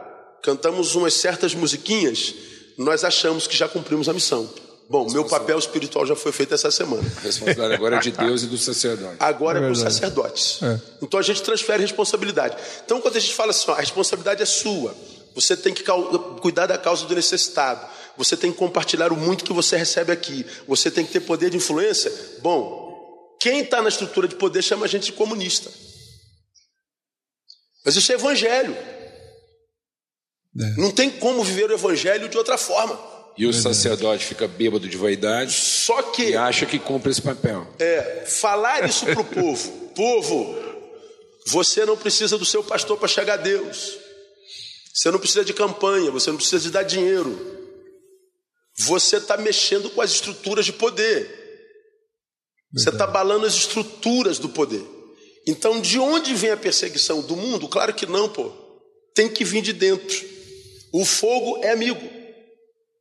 cantamos umas certas musiquinhas, nós achamos que já cumprimos a missão. Bom, meu papel espiritual já foi feito essa semana. A responsabilidade agora é de Deus e do sacerdote. Agora é, é dos sacerdotes. É. Então a gente transfere responsabilidade. Então quando a gente fala assim, ó, a responsabilidade é sua, você tem que cuidar da causa do necessitado. Você tem que compartilhar o muito que você recebe aqui. Você tem que ter poder de influência. Bom, quem está na estrutura de poder chama a gente de comunista. Mas isso é evangelho. É. Não tem como viver o evangelho de outra forma. E o sacerdote fica bêbado de vaidade. Só que. E acha que cumpre esse papel. É, falar isso para o povo. <laughs> Povo, você não precisa do seu pastor para chegar a Deus. Você não precisa de campanha, você não precisa de dar dinheiro. Você está mexendo com as estruturas de poder. Você está balando as estruturas do poder. Então, de onde vem a perseguição? Do mundo? Claro que não, pô. Tem que vir de dentro. O fogo é amigo.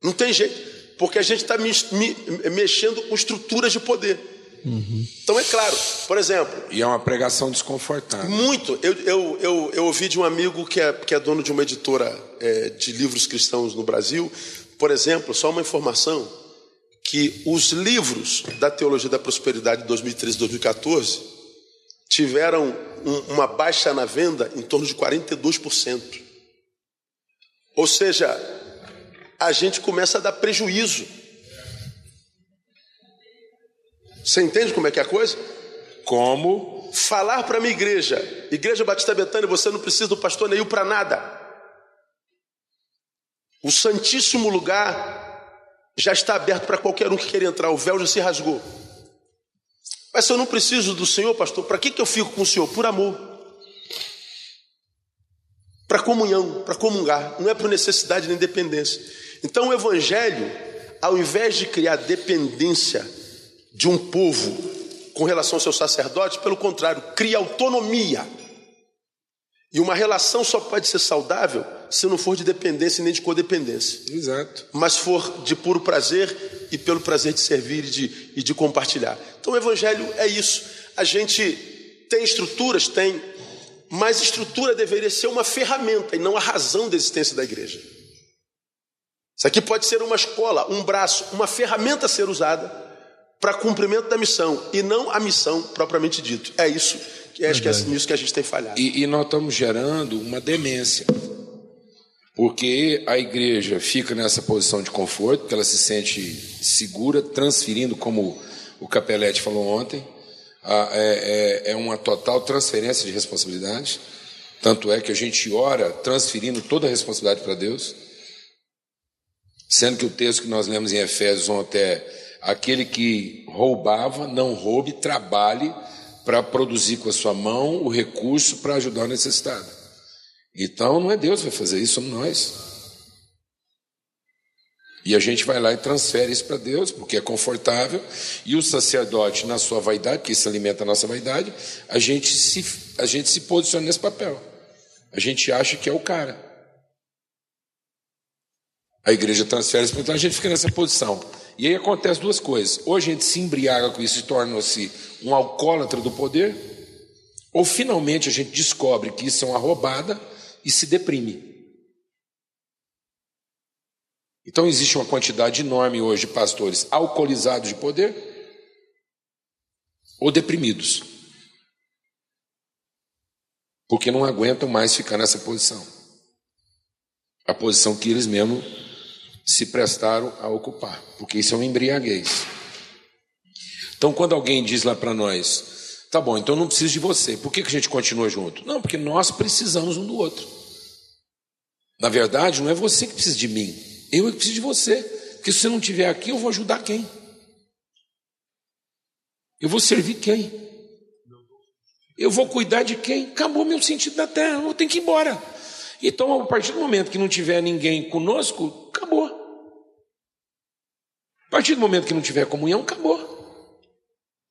Não tem jeito. Porque a gente está me, me, mexendo com estruturas de poder. Uhum. Então é claro, por exemplo. E é uma pregação desconfortável. Muito. Eu, eu, eu, eu ouvi de um amigo que é, que é dono de uma editora é, de livros cristãos no Brasil, por exemplo, só uma informação, que os livros da Teologia da Prosperidade de 2013 e 2014 tiveram um, uma baixa na venda em torno de 42%. Ou seja, a gente começa a dar prejuízo você entende como é que é a coisa? Como? Falar para a minha igreja, Igreja Batista Betânia, você não precisa do pastor Neil para nada. O Santíssimo Lugar já está aberto para qualquer um que queira entrar, o véu já se rasgou. Mas se eu não preciso do Senhor, pastor, para que, que eu fico com o Senhor? Por amor. Para comunhão, para comungar, não é por necessidade nem dependência. Então o Evangelho, ao invés de criar dependência de um povo com relação aos seus sacerdotes, pelo contrário, cria autonomia. E uma relação só pode ser saudável se não for de dependência nem de codependência. Exato. Mas for de puro prazer e pelo prazer de servir e de, e de compartilhar. Então o Evangelho é isso. A gente tem estruturas, tem, Mas estrutura deveria ser uma ferramenta e não a razão da existência da igreja. Isso aqui pode ser uma escola, um braço, uma ferramenta a ser usada para cumprimento da missão e não a missão propriamente dito. É isso, que acho que é nisso que a gente tem falhado. E, e nós estamos gerando uma demência. Porque a igreja fica nessa posição de conforto, porque ela se sente segura, transferindo, como o Capelete falou ontem, é, é, é uma total transferência de responsabilidade. Tanto é que a gente ora transferindo toda a responsabilidade para Deus. Sendo que o texto que nós lemos em Efésios ontem é: aquele que roubava, não roube, trabalhe para produzir com a sua mão o recurso para ajudar o necessitado. Então não é Deus que vai fazer isso, somos nós. E a gente vai lá e transfere isso para Deus, porque é confortável. E o sacerdote, na sua vaidade, que isso alimenta a nossa vaidade, a gente se, a gente se posiciona nesse papel. A gente acha que é o cara. A igreja transfere isso, então a gente fica nessa posição. E aí acontece duas coisas. Ou a gente se embriaga com isso e torna-se um alcoólatra do poder, ou finalmente a gente descobre que isso é uma roubada e se deprime. Então existe uma quantidade enorme hoje de pastores alcoolizados de poder ou deprimidos. Porque não aguentam mais ficar nessa posição. A posição que eles mesmos se prestaram a ocupar, porque isso é um embriaguez. Então, quando alguém diz lá para nós, Tá bom, então eu não preciso de você. Por que, que a gente continua junto? Não, porque nós precisamos um do outro. Na verdade, não é você que precisa de mim, eu é que preciso de você. Porque se você não estiver aqui, eu vou ajudar quem? Eu vou servir quem? Eu vou cuidar de quem? Acabou meu sentido da terra, eu ter que ir embora. Então, a partir do momento que não tiver ninguém conosco, acabou. A partir do momento que não tiver comunhão, acabou.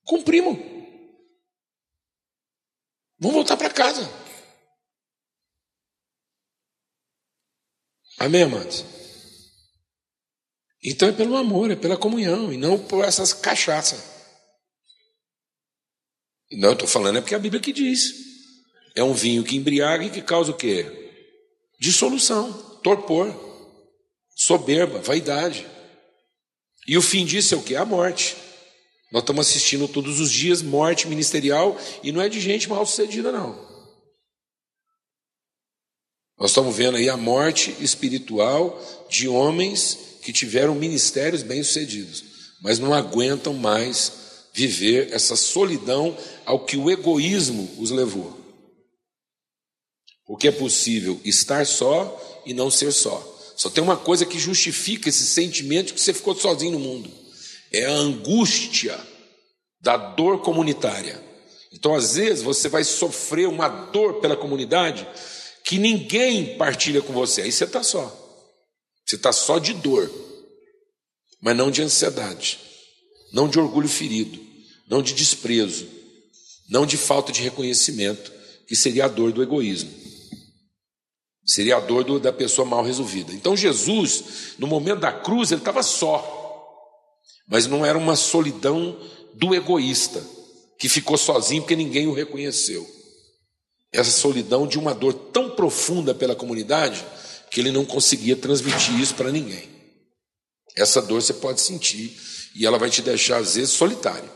Cumprimos. Vamos voltar para casa. Amém, amados? Então é pelo amor, é pela comunhão, e não por essas cachaças. Não, eu estou falando é porque a Bíblia que diz. É um vinho que embriaga e que causa o quê? Dissolução, torpor, soberba, vaidade. E o fim disso é o quê? A morte. Nós estamos assistindo todos os dias morte ministerial e não é de gente mal sucedida, não. Nós estamos vendo aí a morte espiritual de homens que tiveram ministérios bem-sucedidos, mas não aguentam mais viver essa solidão ao que o egoísmo os levou. Porque é possível estar só e não ser só. Só tem uma coisa que justifica esse sentimento de que você ficou sozinho no mundo é a angústia da dor comunitária. Então, às vezes, você vai sofrer uma dor pela comunidade que ninguém partilha com você. Aí você está só. Você está só de dor, mas não de ansiedade, não de orgulho ferido, não de desprezo, não de falta de reconhecimento, que seria a dor do egoísmo. Seria a dor do, da pessoa mal resolvida. Então, Jesus, no momento da cruz, ele estava só. Mas não era uma solidão do egoísta, que ficou sozinho porque ninguém o reconheceu. Essa solidão de uma dor tão profunda pela comunidade que ele não conseguia transmitir isso para ninguém. Essa dor você pode sentir e ela vai te deixar, às vezes, solitário.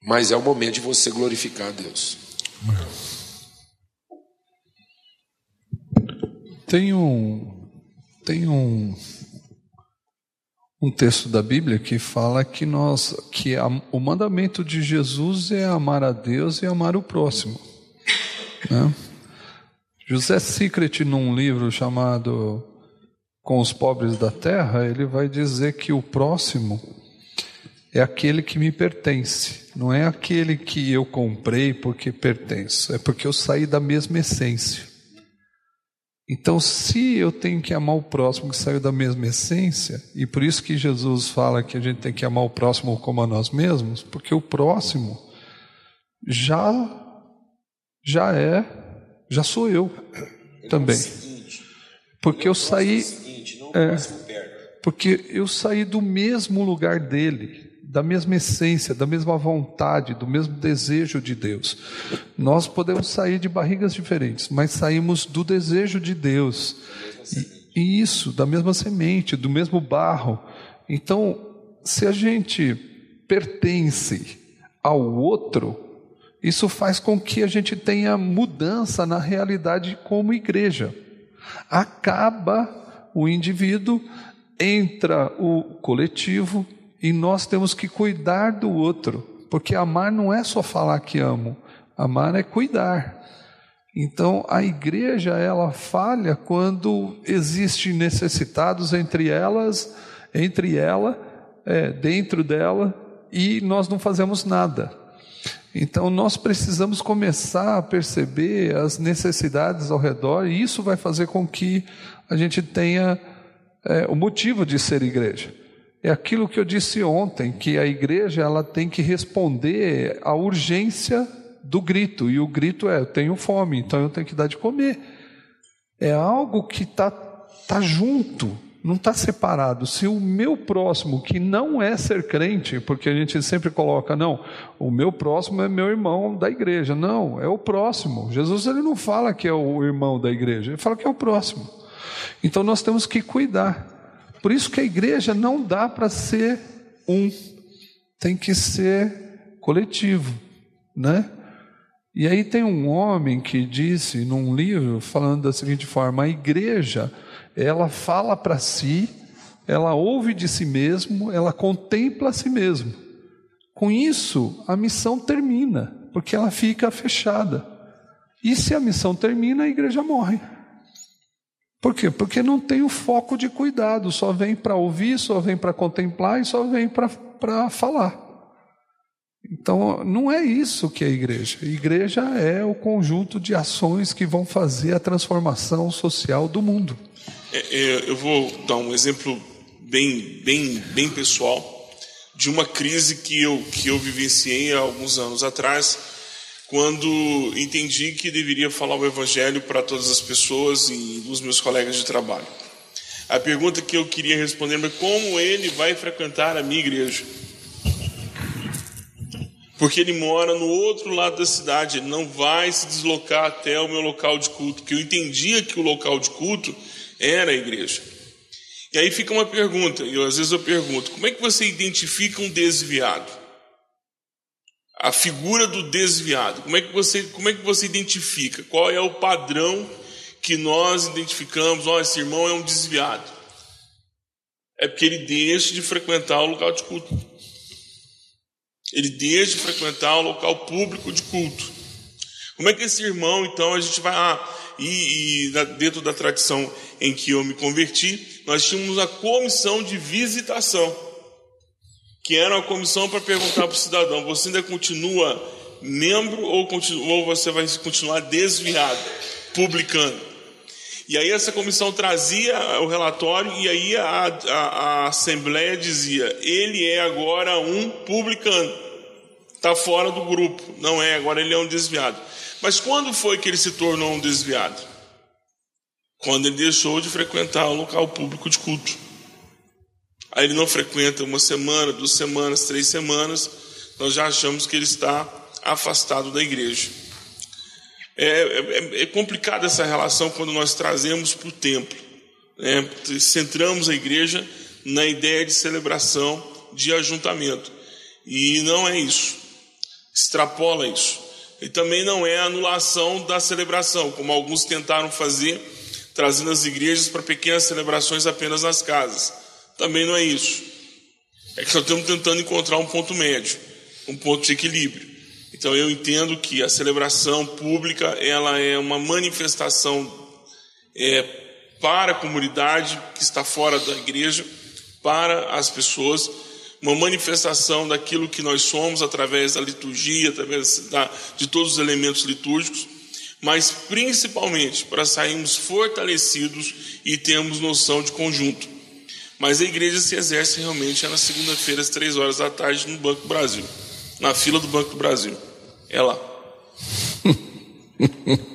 Mas é o momento de você glorificar a Deus. Tem um, tem um, um texto da Bíblia que fala que nós que a, o mandamento de Jesus é amar a Deus e amar o próximo. Né? José Secret, num livro chamado Com os Pobres da Terra, ele vai dizer que o próximo é aquele que me pertence, não é aquele que eu comprei porque pertenço, é porque eu saí da mesma essência. Então, se eu tenho que amar o próximo que saiu da mesma essência, e por isso que Jesus fala que a gente tem que amar o próximo como a nós mesmos, porque o próximo já já é, já sou eu também. Porque eu saí é, porque eu saí do mesmo lugar dele, da mesma essência, da mesma vontade, do mesmo desejo de Deus. Nós podemos sair de barrigas diferentes, mas saímos do desejo de Deus. E, isso, da mesma semente, do mesmo barro. Então, se a gente pertence ao outro, isso faz com que a gente tenha mudança na realidade como igreja. Acaba o indivíduo, entra o coletivo e nós temos que cuidar do outro, porque amar não é só falar que amo, amar é cuidar. Então a igreja ela falha quando existem necessitados entre elas, entre ela, é, dentro dela e nós não fazemos nada. Então nós precisamos começar a perceber as necessidades ao redor e isso vai fazer com que a gente tenha é, o motivo de ser igreja. É aquilo que eu disse ontem, que a igreja ela tem que responder à urgência do grito, e o grito é: eu tenho fome, então eu tenho que dar de comer. É algo que está tá junto, não está separado. Se o meu próximo, que não é ser crente, porque a gente sempre coloca, não, o meu próximo é meu irmão da igreja. Não, é o próximo. Jesus ele não fala que é o irmão da igreja, ele fala que é o próximo. Então nós temos que cuidar. Por isso que a igreja não dá para ser um, tem que ser coletivo, né? E aí tem um homem que disse num livro falando da seguinte forma: a igreja ela fala para si, ela ouve de si mesmo, ela contempla a si mesmo. Com isso, a missão termina, porque ela fica fechada. E se a missão termina, a igreja morre. Por quê? Porque não tem o foco de cuidado, só vem para ouvir, só vem para contemplar e só vem para falar. Então, não é isso que é igreja. Igreja é o conjunto de ações que vão fazer a transformação social do mundo. É, é, eu vou dar um exemplo bem, bem, bem pessoal de uma crise que eu, que eu vivenciei há alguns anos atrás, quando entendi que deveria falar o Evangelho para todas as pessoas e dos meus colegas de trabalho. A pergunta que eu queria responder é como ele vai frequentar a minha igreja? Porque ele mora no outro lado da cidade, ele não vai se deslocar até o meu local de culto, porque eu entendia que o local de culto era a igreja. E aí fica uma pergunta, e às vezes eu pergunto: como é que você identifica um desviado? A figura do desviado, como é que você, como é que você identifica? Qual é o padrão que nós identificamos? Oh, esse irmão é um desviado. É porque ele deixa de frequentar o local de culto. Ele deixa de frequentar o local público de culto. Como é que esse irmão, então, a gente vai. Ah, e, e dentro da tradição em que eu me converti, nós tínhamos a comissão de visitação, que era uma comissão para perguntar para o cidadão: você ainda continua membro ou, ou você vai continuar desviado, publicando? E aí essa comissão trazia o relatório e aí a, a, a Assembleia dizia: ele é agora um publicano, está fora do grupo, não é, agora ele é um desviado. Mas quando foi que ele se tornou um desviado? Quando ele deixou de frequentar o local público de culto. Aí ele não frequenta uma semana, duas semanas, três semanas, nós já achamos que ele está afastado da igreja. É, é, é complicada essa relação quando nós trazemos para o templo. Né? Centramos a igreja na ideia de celebração, de ajuntamento. E não é isso. Extrapola isso. E também não é anulação da celebração, como alguns tentaram fazer, trazendo as igrejas para pequenas celebrações apenas nas casas. Também não é isso. É que só estamos tentando encontrar um ponto médio, um ponto de equilíbrio. Então eu entendo que a celebração pública ela é uma manifestação é, para a comunidade que está fora da igreja, para as pessoas uma manifestação daquilo que nós somos através da liturgia, através da, de todos os elementos litúrgicos, mas principalmente para sairmos fortalecidos e termos noção de conjunto. Mas a igreja se exerce realmente é na segunda-feira, às três horas da tarde, no Banco do Brasil, na fila do Banco do Brasil. É lá. <laughs>